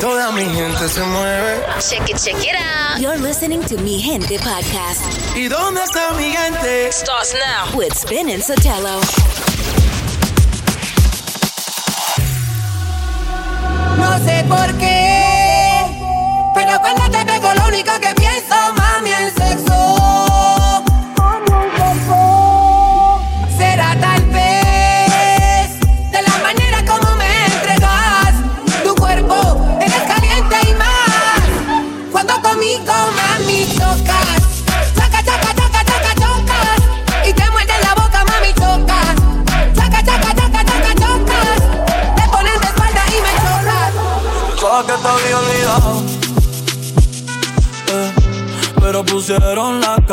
Toda mi gente se mueve. Check it, check it out. You're listening to Mi Gente Podcast. ¿Y dónde está mi gente? Starts now. With Spin and Sotelo. No sé por qué, pero cuando te pego lo único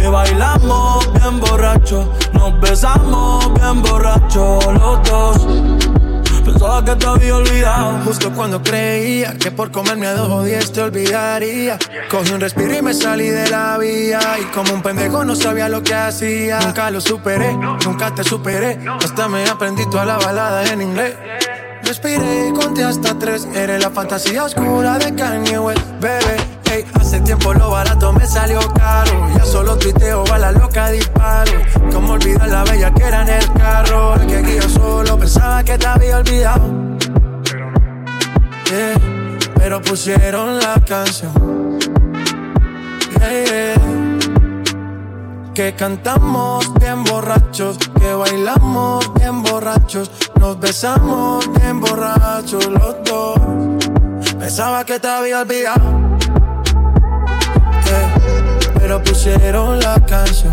que bailamos bien borracho, nos besamos bien borracho los dos. Pensaba que te había olvidado. Justo cuando creía que por comerme a dos o diez te olvidaría. Cogí un respiro y me salí de la vía. Y como un pendejo no sabía lo que hacía. Nunca lo superé, nunca te superé. Hasta me aprendí toda la balada en inglés. Respiré y conté hasta tres. Eres la fantasía oscura de Kanye West, bebé. Hace tiempo lo barato me salió caro. Ya solo tuiteo, a la loca disparo. Como olvidar la bella que era en el carro. Que aquí yo solo pensaba que te había olvidado. Yeah, pero pusieron la canción. Yeah. Que cantamos bien borrachos, que bailamos bien borrachos, nos besamos bien borrachos los dos. Pensaba que te había olvidado, pero pusieron la canción.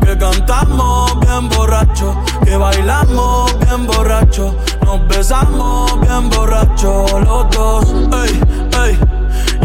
Que cantamos bien borrachos, que bailamos bien borrachos, nos besamos bien borrachos los dos. Ey, ey.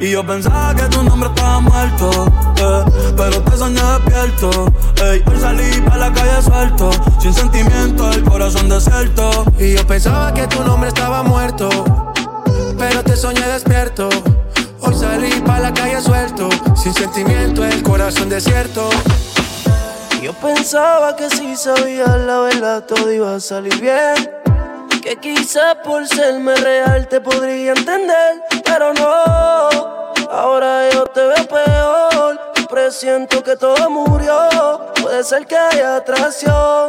Y yo pensaba que tu nombre estaba muerto, eh, pero te soñé despierto. Ey, hoy salí para la calle suelto, sin sentimiento, el corazón desierto. Y yo pensaba que tu nombre estaba muerto, pero te soñé despierto. Hoy salí para la calle suelto, sin sentimiento, el corazón desierto. Yo pensaba que si sabías la verdad todo iba a salir bien. Que quizás por serme real te podría entender, pero no. Ahora yo te veo peor. Presiento que todo murió. Puede ser que haya atracción,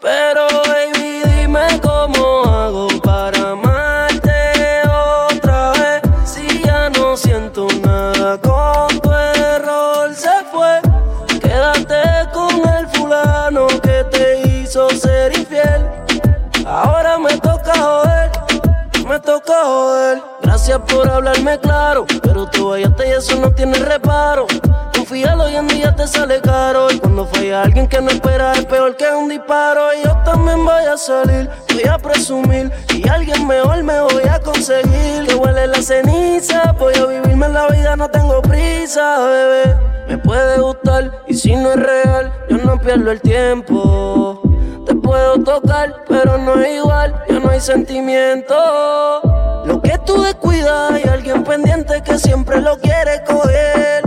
pero baby dime cómo hago para amarte otra vez. Si ya no siento nada con tu error se fue. Quédate con el fulano que te hizo ser infiel. Ahora me toca joder, me toca joder. Gracias por hablarme claro, eso no tiene reparo. Confíalo hoy en día te sale caro. Y cuando falla alguien que no espera es peor que un disparo. Y yo también voy a salir, voy a presumir. Y alguien mejor me voy a conseguir. Que huele la ceniza, voy a vivirme la vida, no tengo prisa, bebé. Me puede gustar y si no es real, yo no pierdo el tiempo. Puedo tocar, pero no es igual, ya no hay sentimiento. Lo que tú descuidas, hay alguien pendiente que siempre lo quiere coger.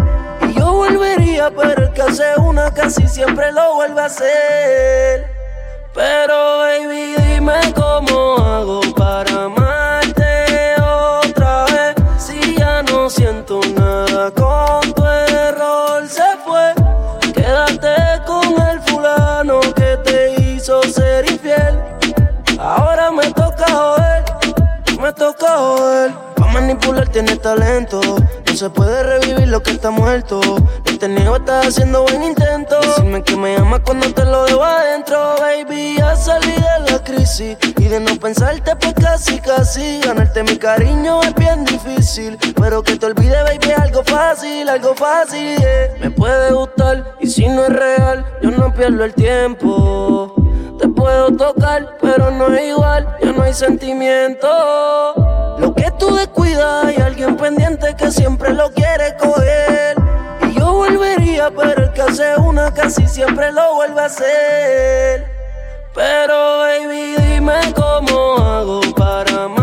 Y yo volvería, pero el que hace una casi siempre lo vuelve a hacer. Pero baby, dime cómo hago para amarte manipular tiene talento. No se puede revivir lo que está muerto. No te niego, estás haciendo buen intento. Decirme que me amas cuando te lo dejo adentro, baby. Ya salí de la crisis. Y de no pensarte, pues casi, casi. Ganarte mi cariño es bien difícil. Pero que te olvide, baby, algo fácil, algo fácil. Me puede gustar. Y si no es real, yo no pierdo el tiempo. Te puedo tocar, pero no es igual, ya no hay sentimiento. Lo que tú descuidas, hay alguien pendiente que siempre lo quiere coger. Y yo volvería, pero el que hace una casi siempre lo vuelve a hacer. Pero baby, dime cómo hago para amarte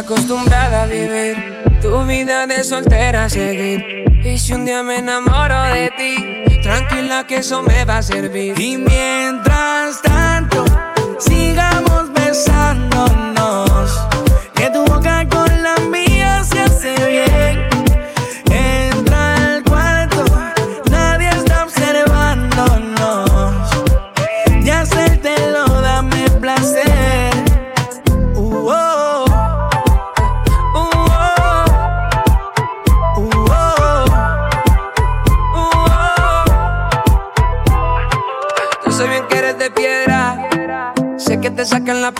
acostumbrada a vivir tu vida de soltera seguir. Y si un día me enamoro de ti, tranquila que eso me va a servir. Y mientras tanto, sigamos besándonos. Que tu boca con la mía se hace bien.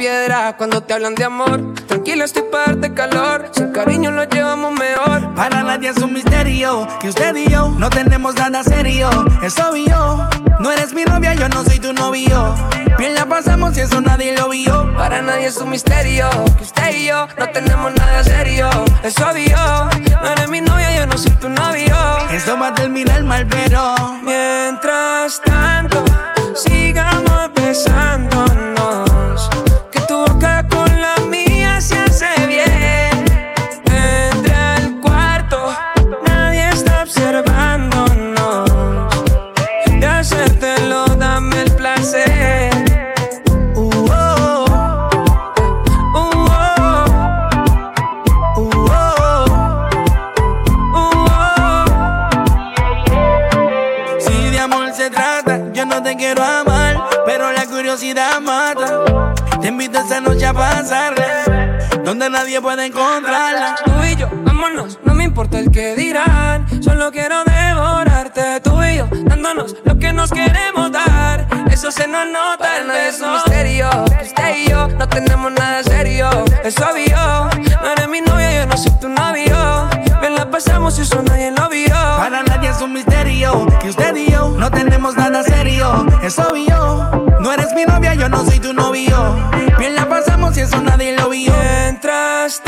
Piedra cuando te hablan de amor. Tranquila, estoy para darte calor. Sin cariño lo llevamos mejor. Para nadie es un misterio que usted y yo no tenemos nada serio. Es obvio, no eres mi novia, yo no soy tu novio. Bien la pasamos y eso nadie lo vio. Para nadie es un misterio que usted y yo no tenemos nada serio. Es obvio, no eres mi novia, yo no soy tu novio. Esto va a terminar mal, pero Mientras tanto, sigamos besándonos. Nadie puede encontrarla. Tú y yo, vámonos, no me importa el que dirán. Solo quiero devorarte, tú y yo, dándonos lo que nos queremos dar. Eso se nos nota en es un misterio. que Usted y yo no tenemos nada serio. Es obvio, no eres mi novia, yo no soy tu novio. Bien la pasamos y eso nadie lo vio. Para nadie es un misterio que usted y yo no tenemos nada serio. Es obvio, no eres mi novia, yo no soy tu novio. Bien la pasamos y eso nadie lo vio. Mientras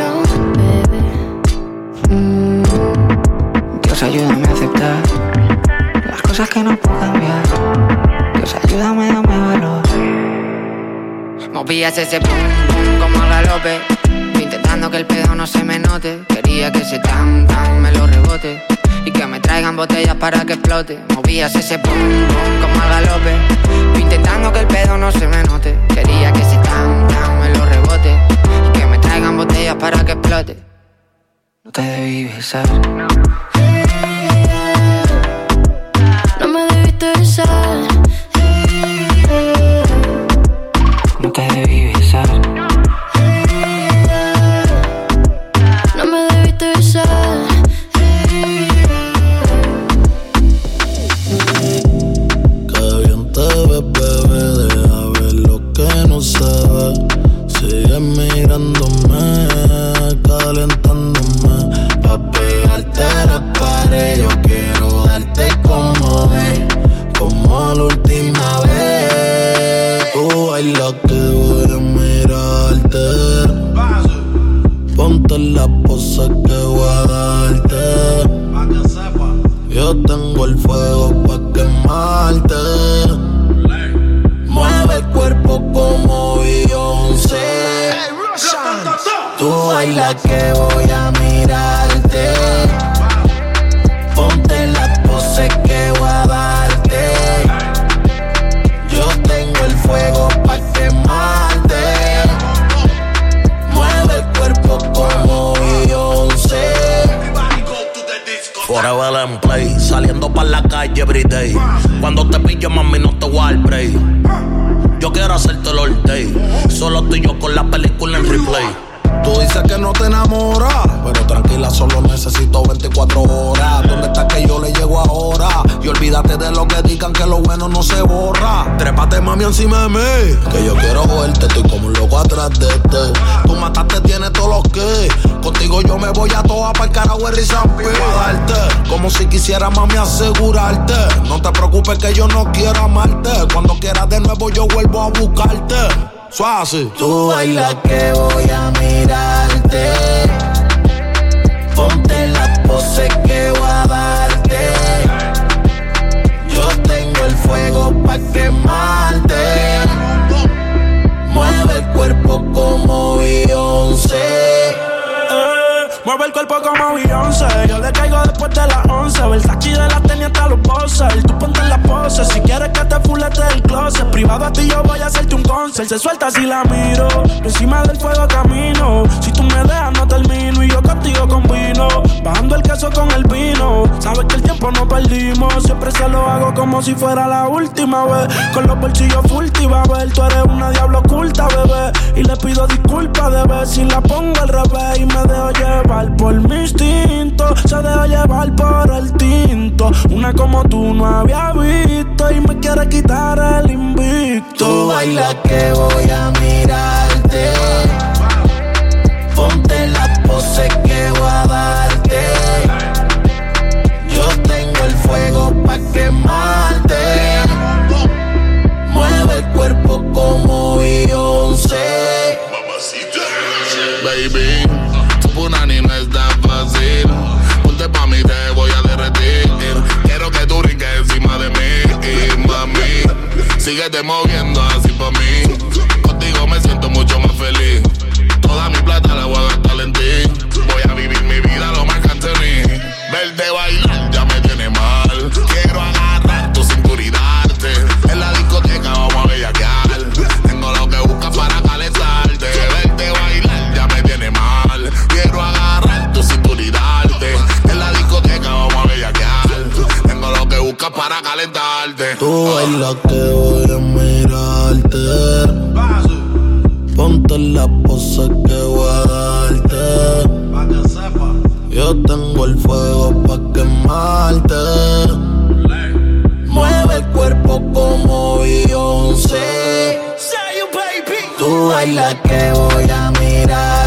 obsesión, bebé. Dios, ayúdame a aceptar las cosas que no puedo cambiar. Dios, ayúdame, dame valor. Movías ese pum pum como al galope. Intentando que el pedo no se me note. Quería que ese tan tan me lo rebote. Y que me traigan botellas para que explote. Movías ese pum pum como al galope. Intentando que el pedo no se me note. Quería que ese para que explote. No te debí besar. Que voy a mirarte. Ponte la pose que voy a darte. Yo tengo el fuego pa' quemarte. Mueve el cuerpo como Beyoncé. Forever en play, saliendo pa' la calle everyday. Cuando te pillo, mami, no te voy a dar break. Yo quiero hacerte el all day. Solo tú y yo con la película en replay. Tú dices que no te enamoras, pero tranquila, solo necesito 24 horas. ¿Dónde está que yo le llego ahora? Y olvídate de lo que digan que lo bueno no se borra. Trépate, mami, encima de mí. Que yo quiero verte, estoy como un loco atrás de este. Tú mataste, tienes todo lo que. Contigo yo me voy a toa para el carajo de darte Como si quisiera, mami, asegurarte. No te preocupes que yo no quiero amarte. Cuando quieras de nuevo, yo vuelvo a buscarte. Suave. Tú bailas que voy a mirarte. Ponte la pose que voy a darte. Yo tengo el fuego pa' quemarte. Mueve el cuerpo como Beyoncé. Eh, Mueve el cuerpo como Beyoncé Yo le caigo después de las 11 Versace de la tenía hasta los bosses Tú ponte Si quieres que te fulete el closet. Privado a ti yo voy a hacerte un concert. Se suelta si la miro. Encima del fuego camino. Si tú me dejas no termino. Y yo contigo combino Bajando el queso con el vino. Sabes que el tiempo no perdimos. Siempre se lo hago como si fuera la última vez. Con los bolsillos full te a ver. Tú eres una diablo oculta, bebé. Y le pido disculpas de ver Si la pongo al revés Y me dejo llevar por mi instinto Se deja llevar por el tinto. Una como tú no había visto Y me quiere quitar el invicto Tú bailas que voy a mirarte. Ponte la pose que te moviendo así pa' mí. Tú bailas que voy a mirarte. Ponte la pose que voy a darte. Yo tengo el fuego pa' quemarte. Mueve el cuerpo como Beyoncé. Tú bailas que voy a mirar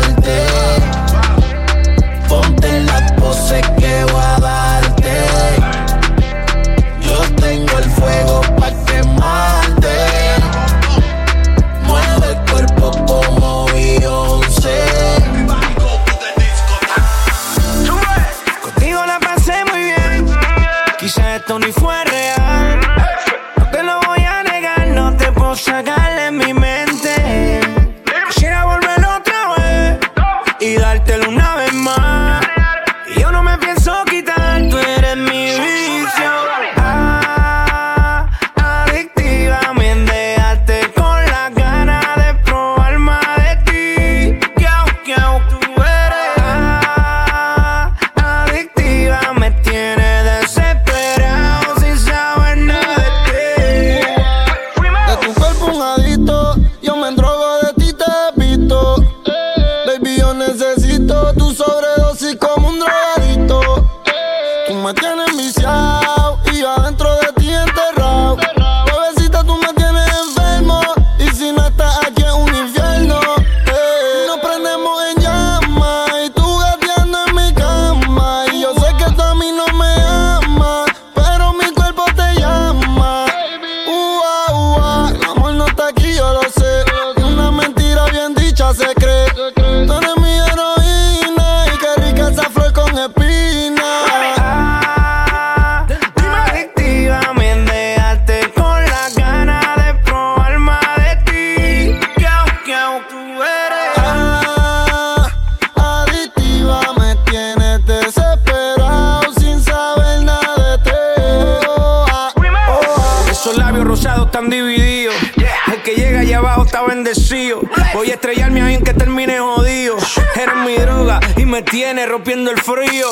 abajo está bendecido. Voy a estrellarme ahí en que termine jodido. Eres mi droga y me tiene rompiendo el frío.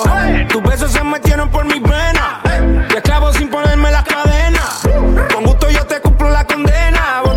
Tus besos se metieron por mis venas. Te esclavo sin ponerme las cadenas. Con gusto yo te cumplo la condena.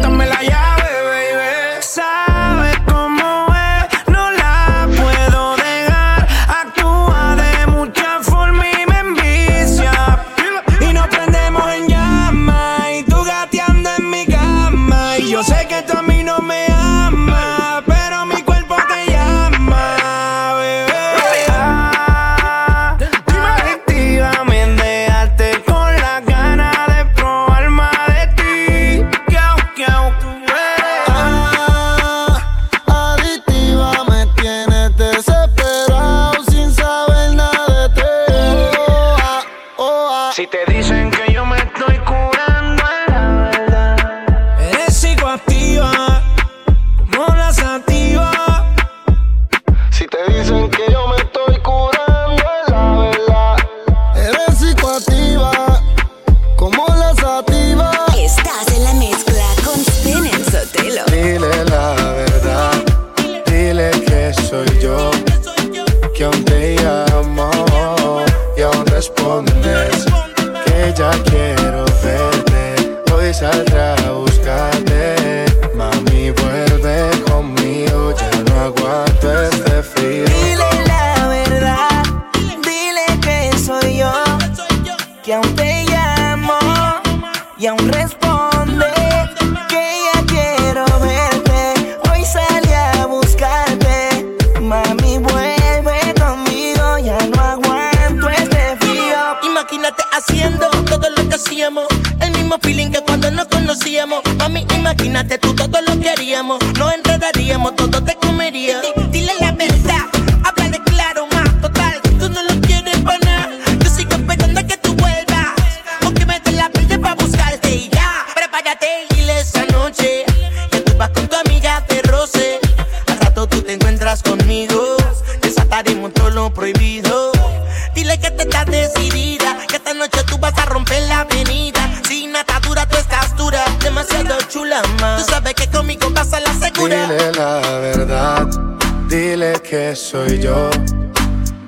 Imagínate tú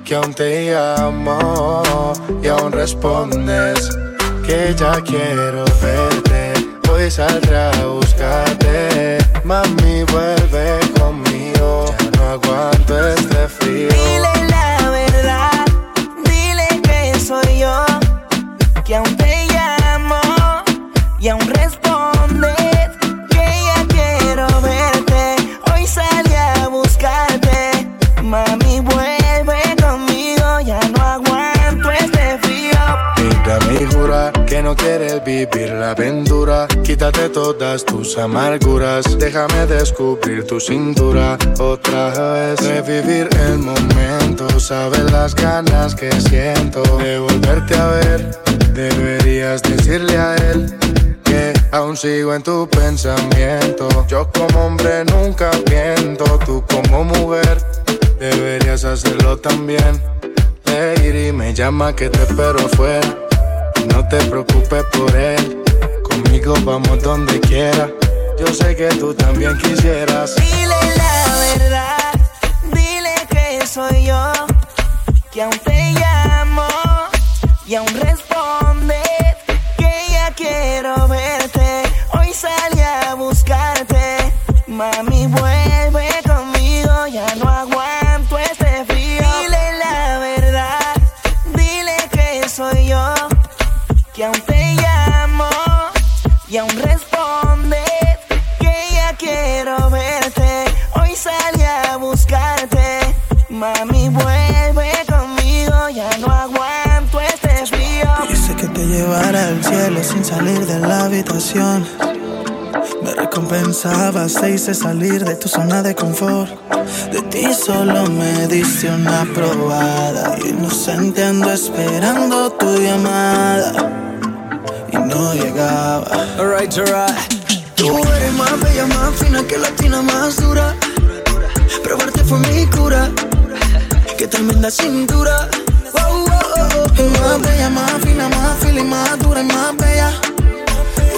que aún te llamo y aún respondes que ya quiero verte. Hoy saldré a buscarte, mami vuelve no quieres vivir la aventura. Quítate todas tus amarguras. Déjame descubrir tu cintura. Otra vez revivir el momento. Sabes las ganas que siento de volverte a ver. Deberías decirle a él que aún sigo en tu pensamiento. Yo como hombre nunca miento. Tú como mujer deberías hacerlo también. Lady me llama que te espero afuera. No te preocupes por él. Conmigo vamos donde quiera. Yo sé que tú también quisieras. Dile la verdad, dile que soy yo, que aún te llamo y aún respondes que ya quiero verte. Hoy salí a buscarte, mami Llevara al cielo sin salir de la habitación. Me recompensabas, te hice salir de tu zona de confort. De ti solo me diste una probada. Inocente ando esperando tu llamada. Y no llegaba. Alright, alright. Tú eres más bella, más fina que latina, más dura. Probarte fue mi cura. Qué tremenda cintura. Oh, oh, oh. Más bella, más fina, más y más dura y más bella.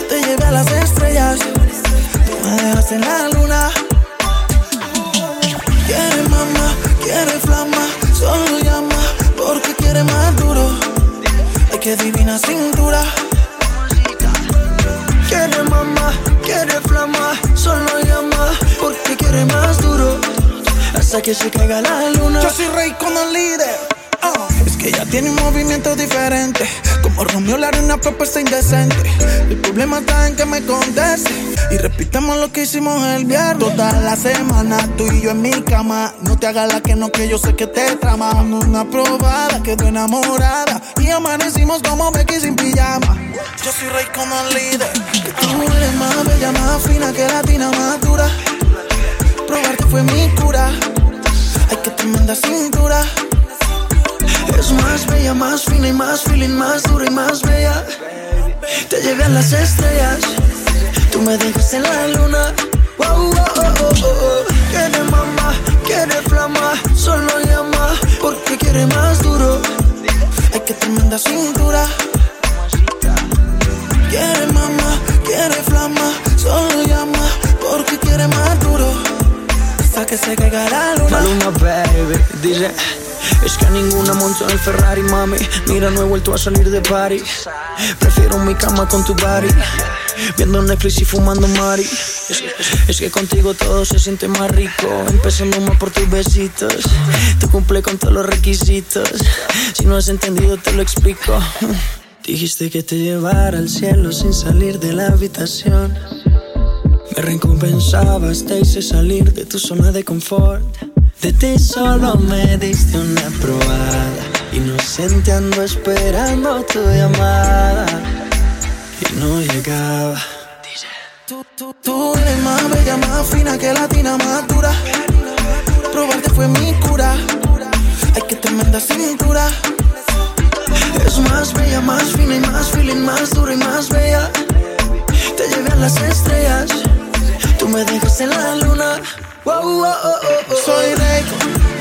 Te llevé a las estrellas. Tú me dejaste en la luna. Quiere mamá, quiere flama. Solo llama porque quiere más duro. Ay, qué divina cintura. Quiere mamá, quiere flama, solo llama porque quiere más duro. Hasta que se caiga la luna. Yo soy rey con el líder. Que ella tiene un movimiento diferente. Como Romeo le haré una propuesta indecente. El problema está en que me conteste. Y repitamos lo que hicimos el viernes. Toda la semana, tú y yo en mi cama. No te hagas la que no, que yo sé que te trama. Una probada, quedó enamorada. Y amanecimos como Becky sin pijama. Yo soy rey con el líder. Que tú eres más bella, más fina que latina, más dura. Probarte fue mi cura. Ay, qué tremenda cintura. Más bella, más fina y más feeling, más dura y más bella. Te llevé a las estrellas. Tú me dejas en la luna. Wow, oh, oh, oh, oh. Quiere mamá, quiere flama, solo llama porque quiere más duro. Ay, qué tremenda cintura. Quiere mamá, quiere flama, solo llama porque quiere más duro. Hasta que se caiga la luna. Maluma, baby, dice Es que a ninguna monto en el Ferrari, mami. Mira, no he vuelto a salir de party Prefiero mi cama con tu body Viendo Netflix y fumando Mari. Es, es que contigo todo se siente más rico. Empezando más por tus besitos. Tú cumple con todos los requisitos. Si no has entendido te lo explico. Dijiste que te llevara al cielo sin salir de la habitación recompensabas, te hice salir de tu zona de confort. De ti solo me diste una probada. Inocente ando esperando tu llamada. no llegaba. Tú, tú, tú eres más bella, más fina que latina, más dura. Probarte fue mi cura. Hay que tremenda cintura. Es más bella, más fina y más feeling, más dura y más bella. Te llegan las estrellas. Tú me dejas en la luna. Wow, wow, oh, oh, Soy Rayco,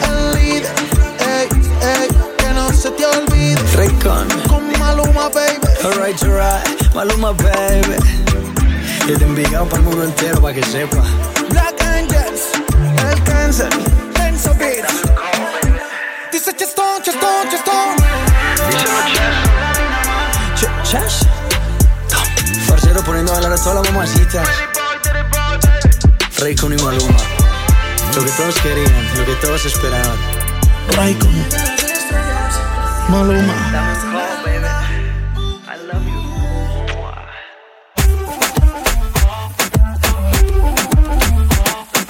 el líder. Ey, ey, que no se te olvide. Raycon. Con Maluma, baby. Alright, alright. Maluma, baby. Yo te he enviado para el mundo entero para que sepa. Black Angels, el cáncer, Tenso Beats. Dice Chestón, Chestón, Chestón. Ch Chash. Farcero poniendo a hablar a todas las mamacitas. Raycon y Maluma. Lo que todos querían, lo que todos esperaban. Raycon. Maluma.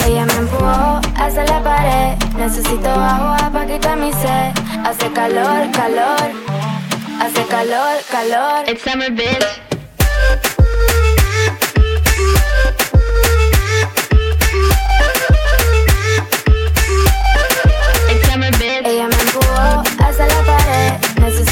Ella me empujó hacia la pared. Necesito agua para quitar mi sed. Hace calor, calor. Hace calor, calor. It's summer, bitch.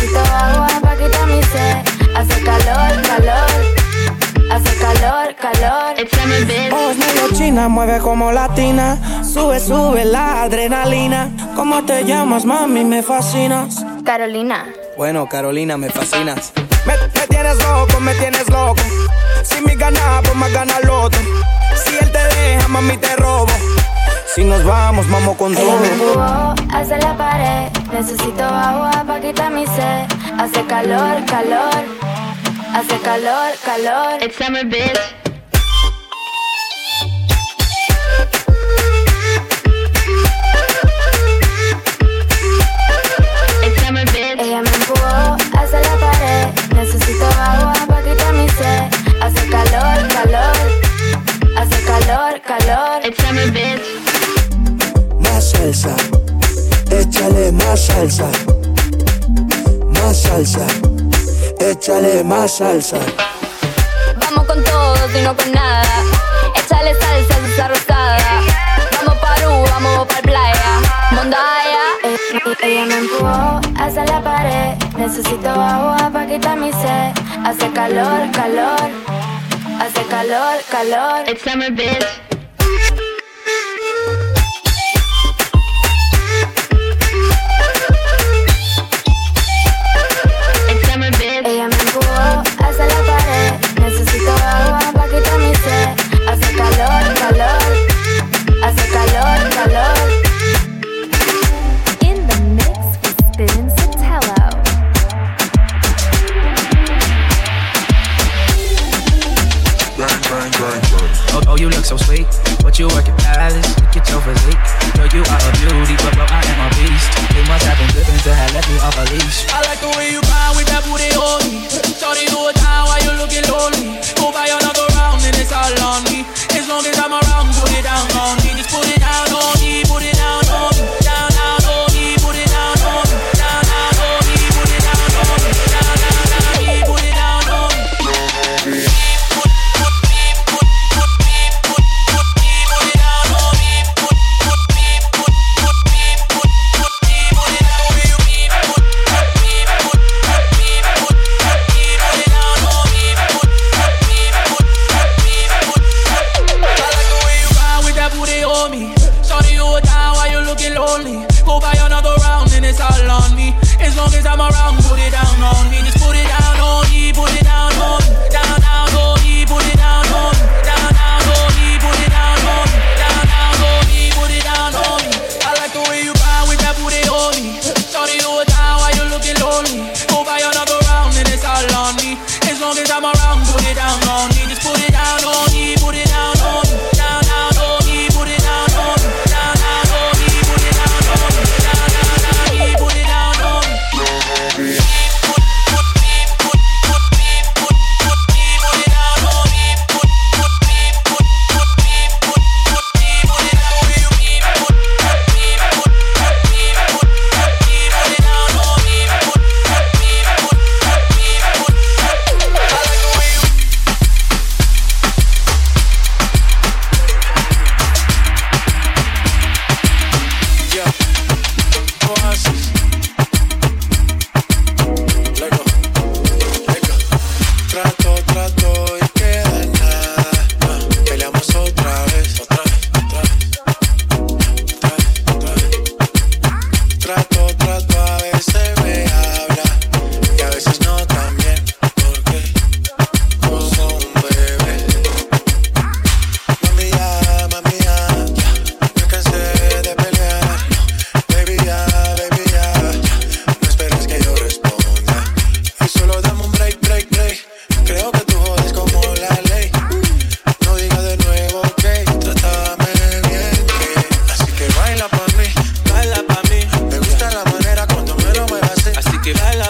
Necesito agua para quitar mi sed. Hace calor, calor. Hace calor, calor. Bitch. Voz medio china, mueve como latina. Sube, sube la adrenalina. ¿Cómo te llamas, mami? Me fascinas. Carolina. Bueno, Carolina, me fascinas. Me, me tienes loco, me tienes loco. Si me gana, pues más gana el otro. Si él te deja, mami, te robo. Si nos vamos, vamos con Ella todo. me empujó hacia la pared. Necesito agua para quitar mi sed. Hace calor, calor. Hace calor, calor. It's summer, bitch. It's summer, bitch. Ella me empujó hacia la pared. Necesito agua para quitar mi sed. Hace calor, calor. Hace calor, calor. It's summer, bitch. Más salsa, échale más salsa. Más salsa, échale más salsa. Vamos con todo y no con nada. Échale salsa a esa rosada. Vamos pa' Perú, vamos pa' playa. Mondaya. Eh, Ella me empujó hacia la pared. Necesito agua para quitar mi sed. Hace calor, calor. Hace calor, calor. It's summer, bitch. But you work at Palace. At your physique. Know you are a beauty, but bro, I am a beast. They must have been dripping to have left me off a leash. I like the way you grind with that booty on me. Shorty do it now while you looking lonely. Go buy another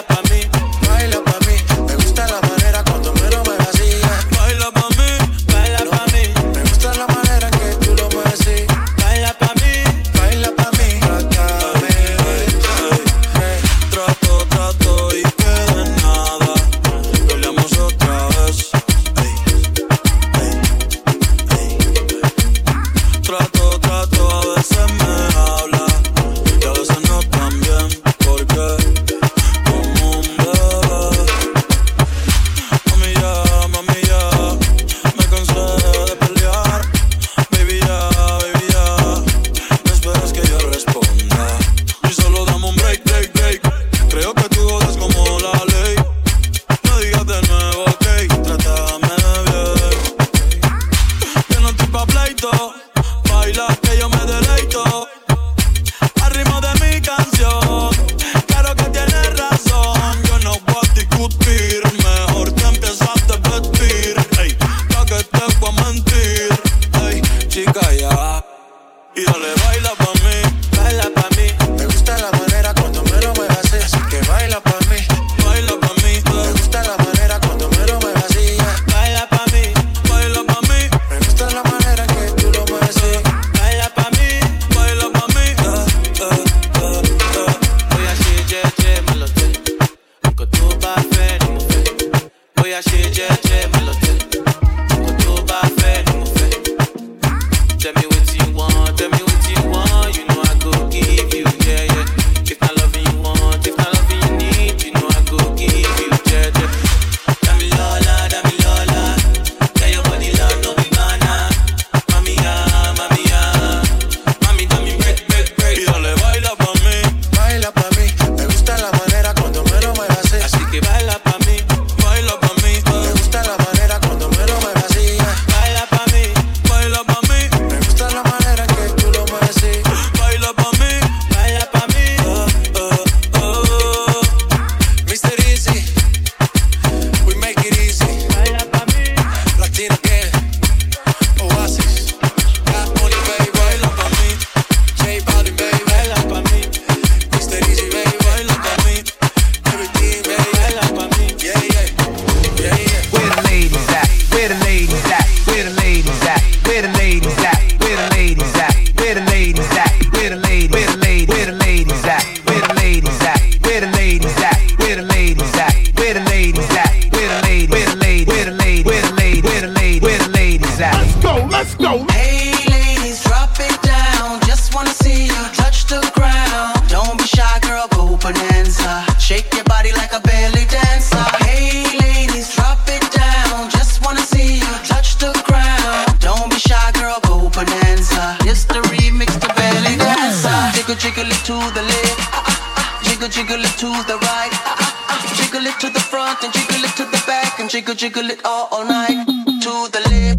pa' mí. and jiggle it to the back and jiggle jiggle it all, all night to the left.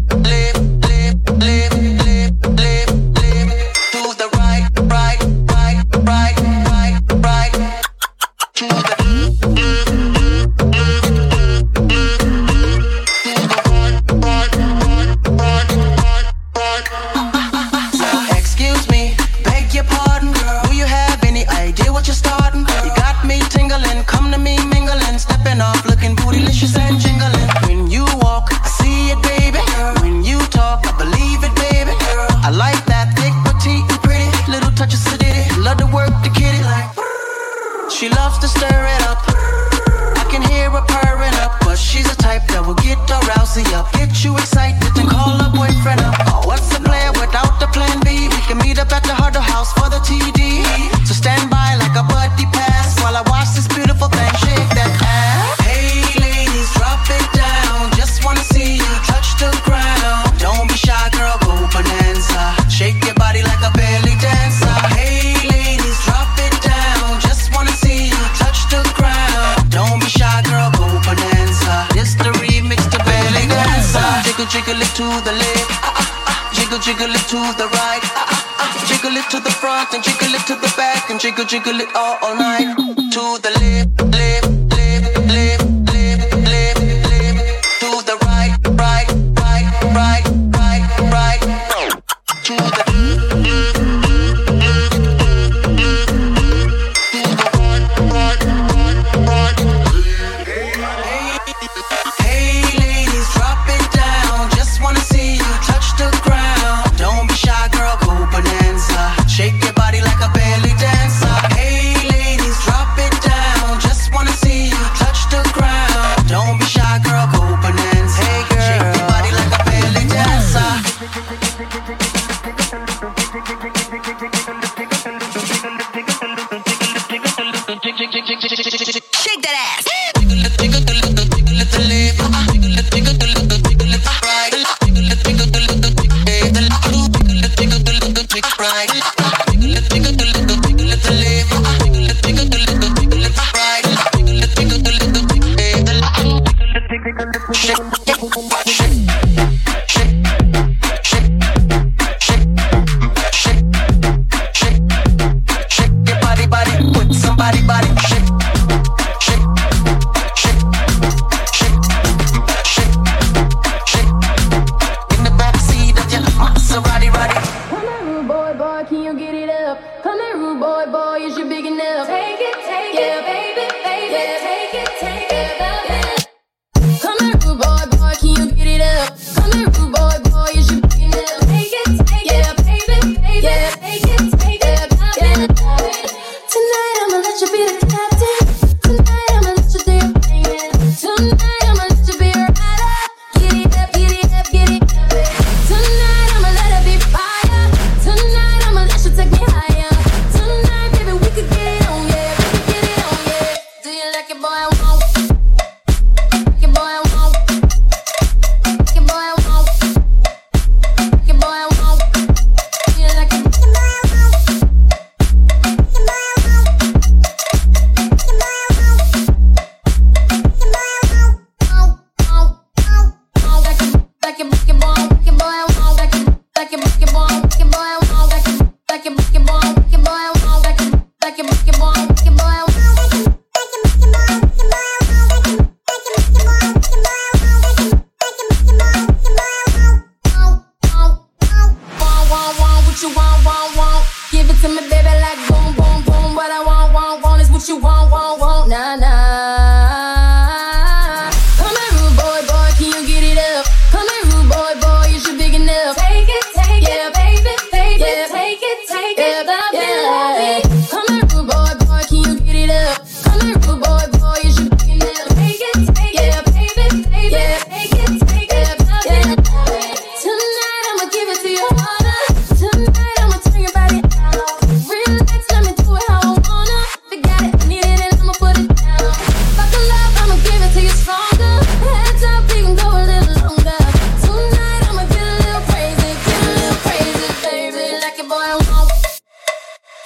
Mm-hmm.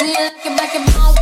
Oh.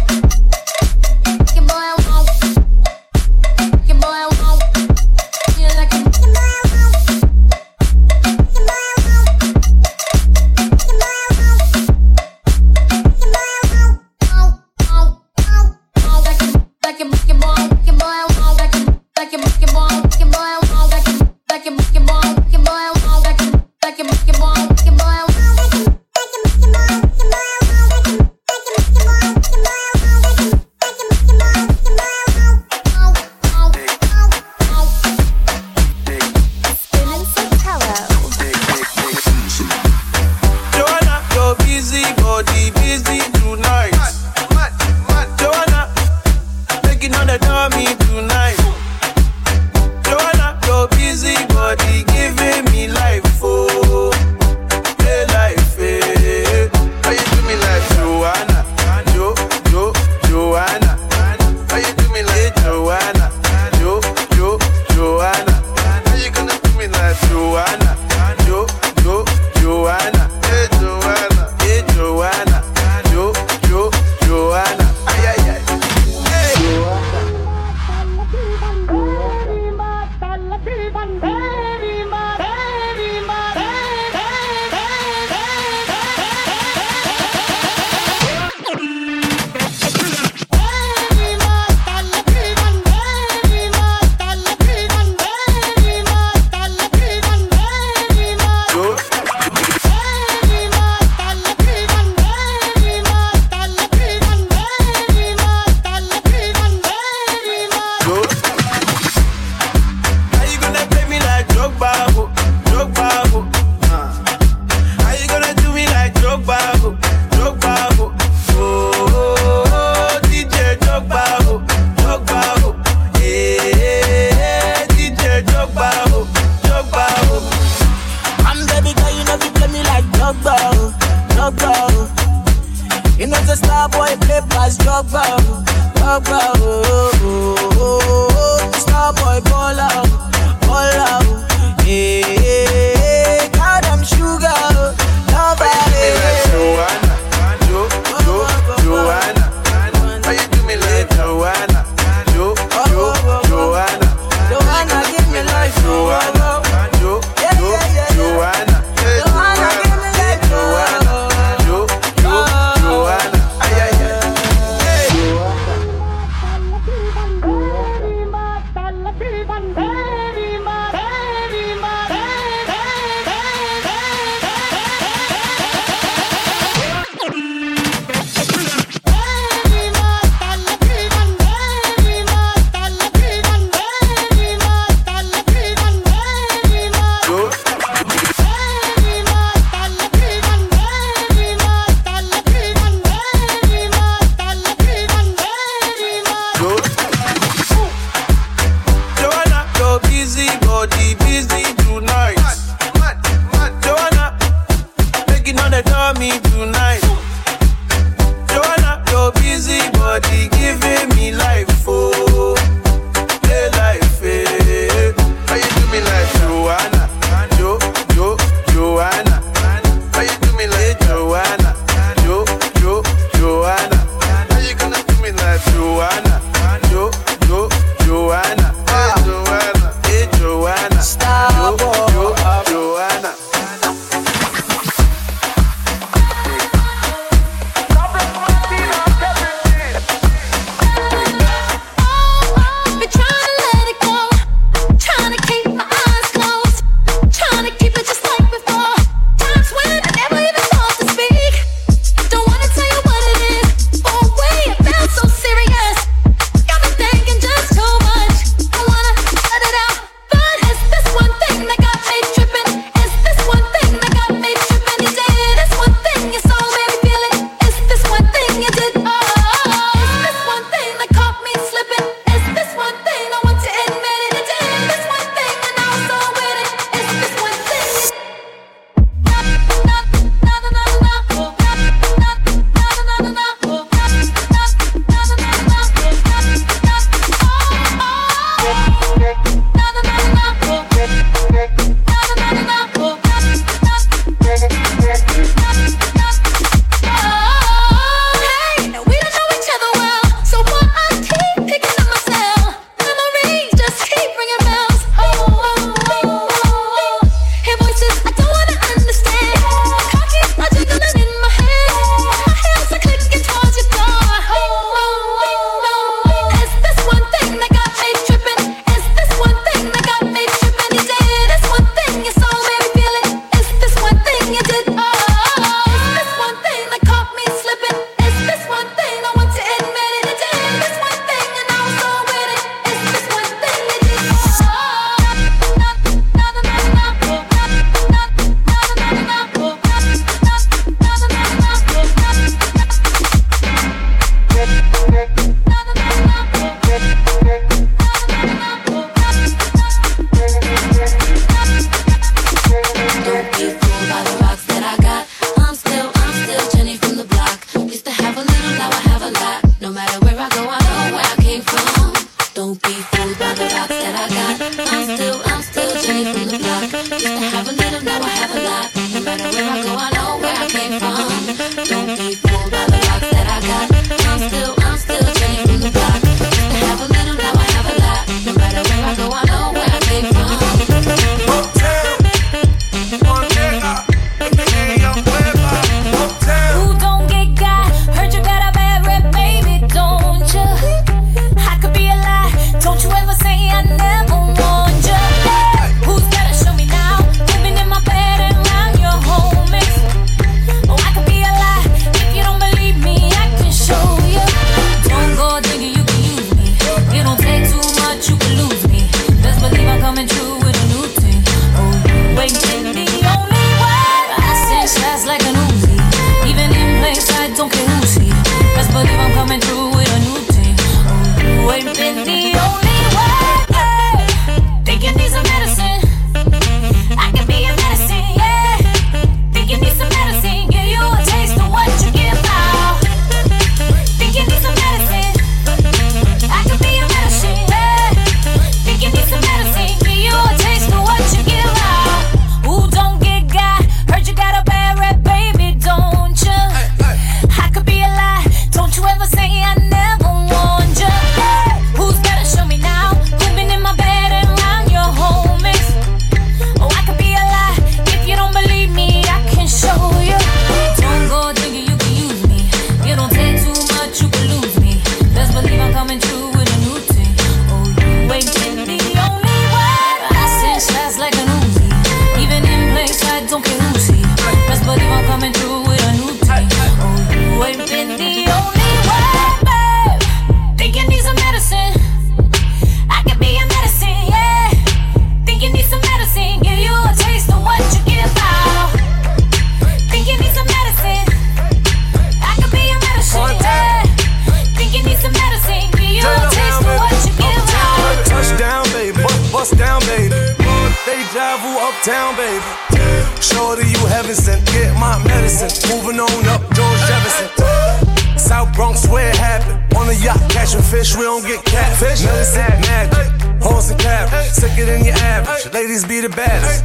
fish, we don't get catfish. Medicine, magic, horse and cabbage. Sicker than your average. Ladies be the baddest.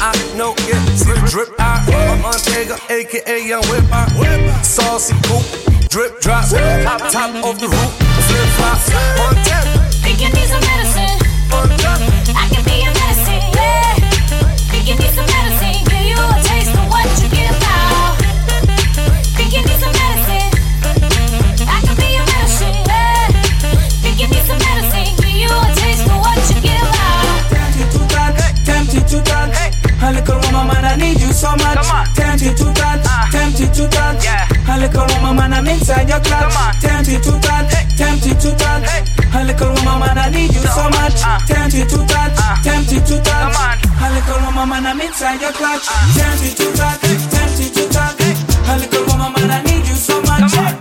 I know it, see the drip. I, I'm Montega, aka Young Whip. I, saucy poop, drip drop. Top top off the roof, flip flop. On tap. Thinking these are medicine. On tap. I can be A little woman, man, I need you so much. Tempted to touch, tempt tempted to touch. Yeah. A little woman, man, I'm inside your clutch. Tempted to touch, tempt tempted to touch. Hey. A little woman, man, I need you so, much. Tempt Tempted to touch, tempt tempted to touch. Come. A little woman, man, I'm inside your clutch. Tempt Tempted to touch, tempt tempted to touch. Hey. A little woman, man, I need you so much.